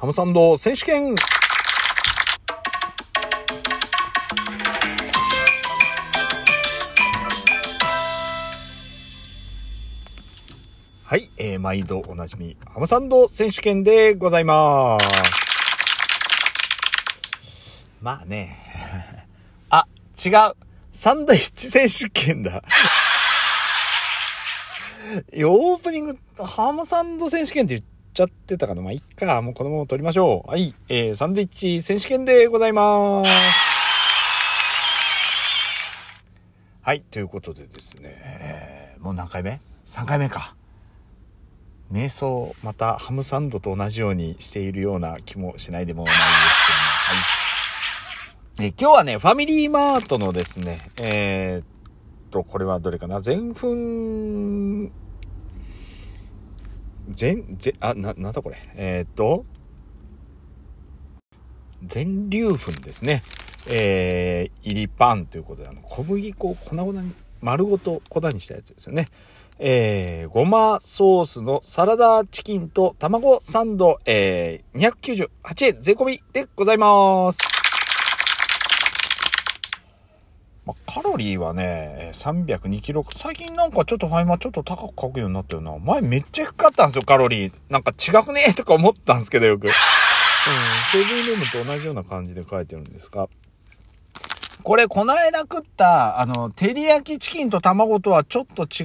ハムサンド選手権はい、えー、毎度おなじみ、ハムサンド選手権でございます。まあね。あ、違う。サンドイッチ選手権だ。オープニング、ハムサンド選手権って言ってちゃってたかなまあ、いっか。もうこのまま撮りましょう。はい。えー、サンドイッチ選手権でございます。はい。ということでですねえ、もう何回目 ?3 回目か。瞑想、またハムサンドと同じようにしているような気もしないでもないですけども、はい。え今日はね、ファミリーマートのですね、えー、っと、これはどれかな？全粉、全、全、あ、な、なんだこれ。えー、っと、全粒粉ですね。えー、入りパンということで、あの、小麦粉を粉々に、丸ごと粉にしたやつですよね。えー、ごまソースのサラダチキンと卵サンド、えー、298円税込みでございます。まあ、カロリーはね、302キロ。最近なんかちょっとファイマーちょっと高く書くようになったよな。前めっちゃ低かったんですよ、カロリー。なんか違くね？とか思ったんですけどよく。うん、セブンイレブンと同じような感じで書いてるんですが。これ、この間食った、あの、照り焼きチキンと卵とはちょっと違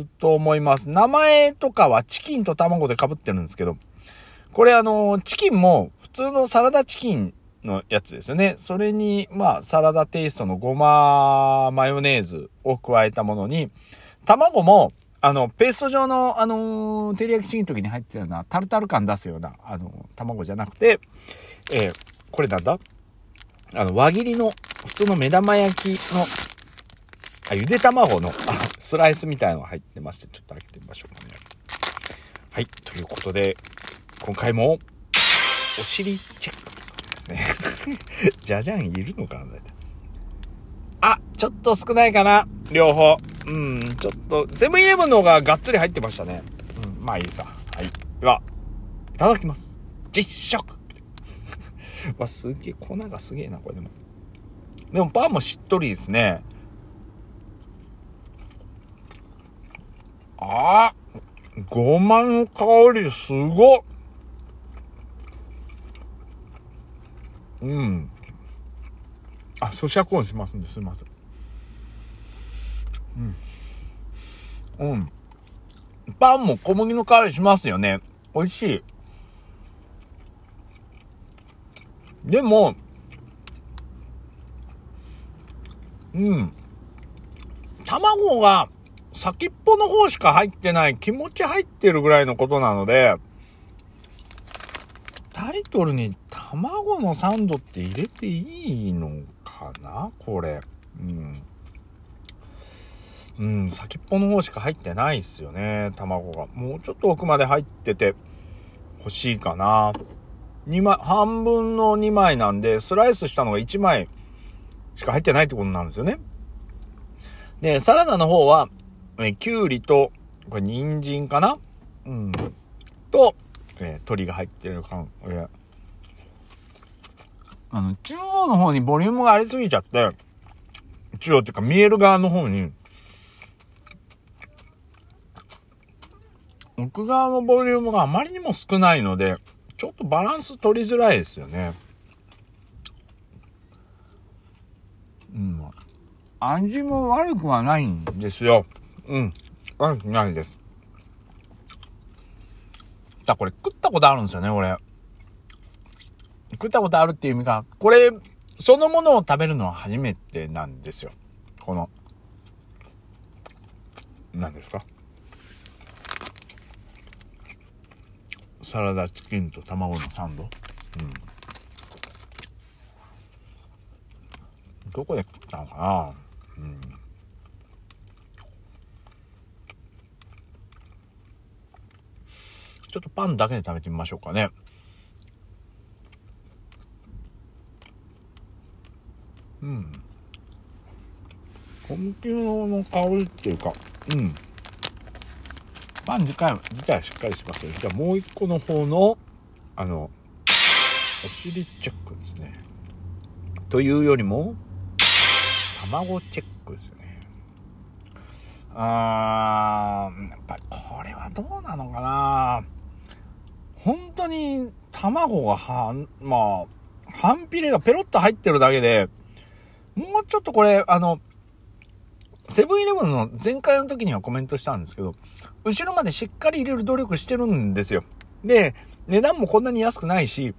うと思います。名前とかはチキンと卵で被ってるんですけど、これあの、チキンも普通のサラダチキンのやつですよね。それに、まあ、サラダテイストのごまマヨネーズを加えたものに、卵も、あの、ペースト状の、あの照り焼きチキンの時に入ってるような、タルタル感出すような、あの卵じゃなくて、えー、これなんだ？あの、輪切りの普通の目玉焼きの、あ、ゆで卵の、スライスみたいのが入ってまして、ちょっと開けてみましょうかね。はい、ということで、今回も、お尻チェックですね。じゃじゃんいるのかなあ、ちょっと少ないかな両方。うん、ちょっと、セブンイレブンの方ががっつり入ってましたね。うん、まあいいさ。はい。では、いただきます。実食 わ、すげえ、粉がすげえな、これでも。でもパンもしっとりですね。あごまの香りすごっうん。あ、咀嚼音しますんですいません。うん。うん。パンも小麦の香りしますよね。美味しい。でも、うん。卵が先っぽの方しか入ってない、気持ち入ってるぐらいのことなので、タイトルに卵のサンドって入れていいのかな？これ。うん。うん、先っぽの方しか入ってないっすよね、卵が。もうちょっと奥まで入ってて欲しいかな。2枚、半分の2枚なんで、スライスしたのが1枚しか入ってないってことなんですよね。で、サラダの方は、えきゅうりと、これ人参かな？うん。と、えー、鶏が入ってるか、えあの、中央の方にボリュームがありすぎちゃって、中央っていうか見える側の方に、奥側のボリュームがあまりにも少ないので、ちょっとバランス取りづらいですよね。うん。味も悪くはないんですよ。うん。悪くないです。だ、これ食ったことあるんですよね、俺。食ったことあるっていう意味が、これ、そのものを食べるのは初めてなんですよ。この、何ですか？サラダチキンと卵のサンド。うん。どこで食ったのかな？うん。ちょっとパンだけで食べてみましょうかね。うん。小麦の香りっていうか、うん。パン自体自体はしっかりしますけど、じゃあもう一個の方のあの、お尻チェックですね。というよりも、卵チェックですよね。あー、やっぱりこれはどうなのかな本当に卵がは、まあ、半ピレがペロッと入ってるだけで、もうちょっとこれ、あの、セブンイレブンの前回の時にはコメントしたんですけど、後ろまでしっかり入れる努力してるんですよ。で、値段もこんなに安くないし、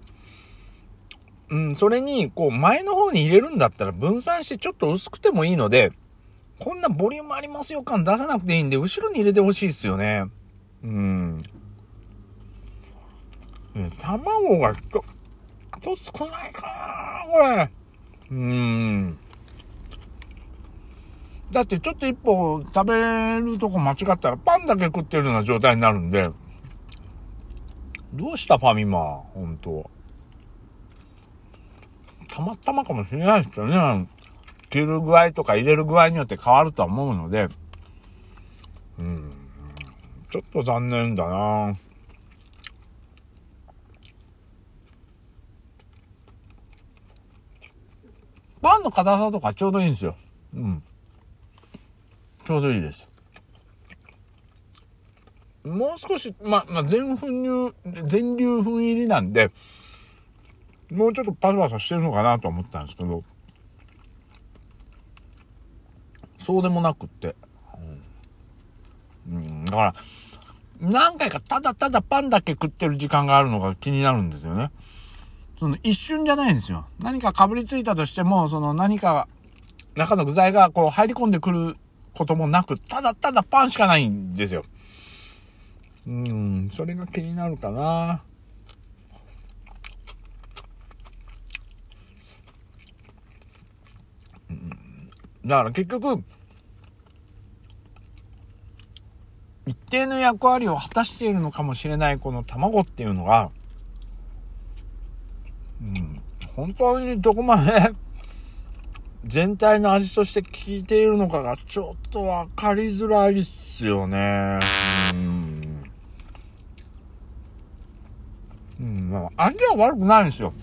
うん、それに、こう、前の方に入れるんだったら分散してちょっと薄くてもいいので、こんなボリュームありますよ感出さなくていいんで、後ろに入れてほしいですよね。うん。うん、卵がちょっと少ないかなこれ。うん。だってちょっと一歩食べるとこ間違ったらパンだけ食ってるような状態になるんで、どうしたファミマほんと。たまたまかもしれないですよね。切る具合とか入れる具合によって変わるとは思うので、うん、ちょっと残念だなパンの硬さとかちょうどいいんですよ。うん。ちょうどいいです。もう少し、ま、まあ、全粉乳、全粒粉入りなんで、もうちょっとパサパサしてるのかなと思ったんですけど、そうでもなくって。うん、だから、何回かただただパンだけ食ってる時間があるのが気になるんですよね。その一瞬じゃないんですよ。何かかぶりついたとしても、その何か中の具材がこう入り込んでくることもなく、ただただパンしかないんですよ。うん、それが気になるかな。だから結局、一定の役割を果たしているのかもしれないこの卵っていうのが、うん、本当にどこまで 全体の味として効いているのかがちょっとわかりづらいっすよね。うん。うん、まあ、味は悪くないんですよ。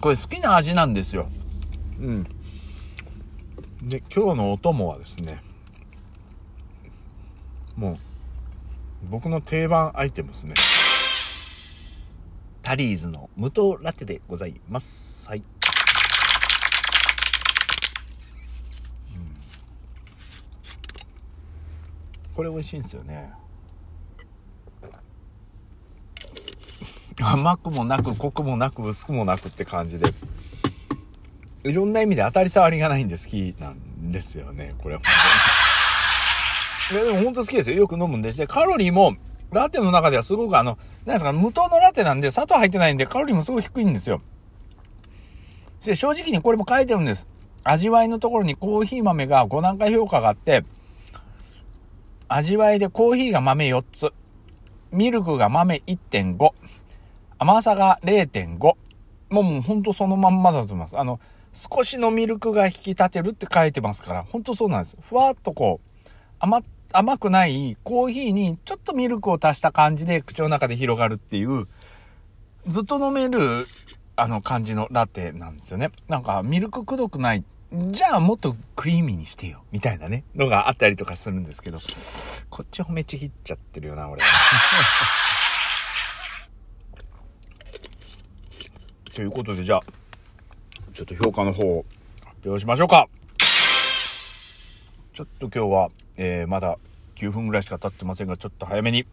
これ好きな味なんですよ。うん。で、今日のお供はですね、もう、僕の定番アイテムですね。タリーズの無糖ラテでございます。はい。これ美味しいんですよね。甘くもなく濃くもなく薄くもなくって感じで。いろんな意味で当たり障りがないんで好きなんですよね。これは本当に。いやでも本当好きですよ。よく飲むんでしてカロリーもラテの中ではすごくあの何ですか無糖のラテなんで砂糖入ってないんでカロリーもすごい低いんですよで正直にこれも書いてるんです味わいのところにコーヒー豆が5段階評価があって味わいでコーヒーが豆4つ、ミルクが豆1.5、甘さが0.5。もうもうほんとそのまんまだと思います。あの、少しのミルクが引き立てるって書いてますから、ほんとそうなんです。ふわっとこう、甘っ、甘くないコーヒーにちょっとミルクを足した感じで口の中で広がるっていう、ずっと飲める、あの感じのラテなんですよね。なんかミルクくどくないじゃあもっとクリーミーにしてよ、みたいなね、のがあったりとかするんですけど、こっち褒めちぎっちゃってるよな、俺。ということで、じゃあ、ちょっと評価の方を発表しましょうか。ちょっと今日は、えー、まだ9分ぐらいしか経ってませんが、ちょっと早めに。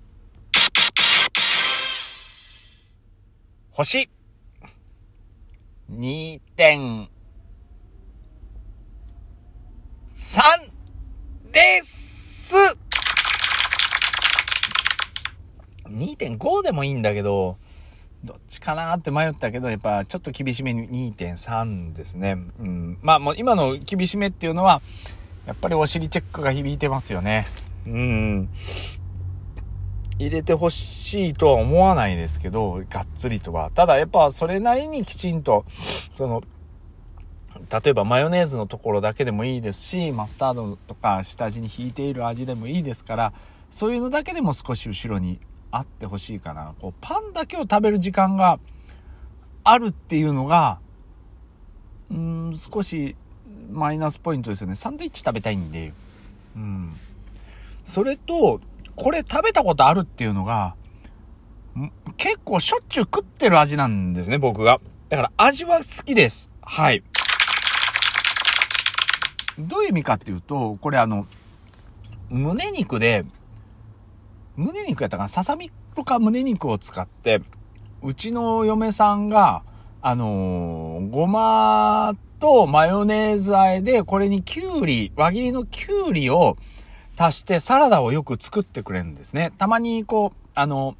星2点3です2.5でもいいんだけど、どっちかなって迷ったけど、やっぱちょっと厳しめに2.3ですね。うん。まあもう今の厳しめっていうのは、やっぱりお尻チェックが響いてますよね。うん。入れてほしいとは思わないですけど、がっつりとは。ただやっぱそれなりにきちんと、その、例えばマヨネーズのところだけでもいいですし、マスタードとか下地に引いている味でもいいですから、そういうのだけでも少し後ろにあってほしいかな。こう、パンだけを食べる時間があるっていうのが、うん、少しマイナスポイントですよね。サンドイッチ食べたいんで。うん。それと、これ食べたことあるっていうのが、結構しょっちゅう食ってる味なんですね、僕が。だから味は好きです。はい。どういう意味かっていうと、これあの、胸肉で、胸肉やったかな？ささみとか胸肉を使って、うちの嫁さんが、あのー、ごまとマヨネーズ和えで、これにきゅうり、輪切りのきゅうりを足してサラダをよく作ってくれるんですね。たまにこう、あの、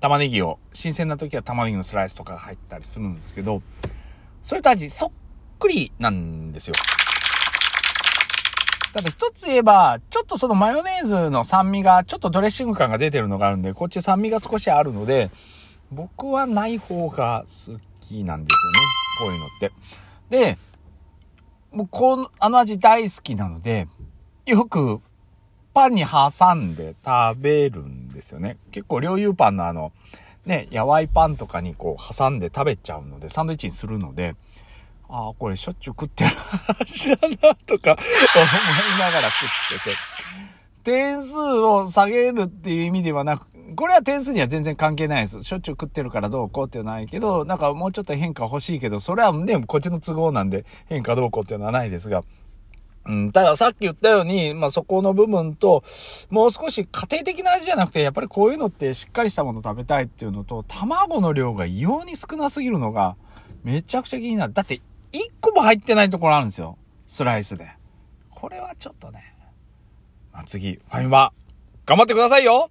玉ねぎを、新鮮な時は玉ねぎのスライスとかが入ったりするんですけど、それと味そっくりなんですよ。ただ一つ言えば、ちょっとそのマヨネーズの酸味が、ちょっとドレッシング感が出てるのがあるんで、こっち酸味が少しあるので、僕はない方が好きなんですよね。こういうのって。で、もうこの、あの味大好きなので、よくパンに挟んで食べるんですよね。結構、両油パンのあの、ね、やわいパンとかにこう挟んで食べちゃうので、サンドイッチにするので、ああ、これしょっちゅう食ってる味だな、とか思いながら食ってて。点数を下げるっていう意味ではなく、これは点数には全然関係ないです。しょっちゅう食ってるからどうこうっていうのはないけど、なんかもうちょっと変化欲しいけど、それはね、こっちの都合なんで変化どうこうっていうのはないですが、うん、たださっき言ったように、まあ、そこの部分と、もう少し家庭的な味じゃなくて、やっぱりこういうのってしっかりしたもの食べたいっていうのと、卵の量が異様に少なすぎるのが、めちゃくちゃ気になる。だって、1個も入ってないところあるんですよ。スライスで。これはちょっとね。まあ、次、ファミマ、頑張ってくださいよ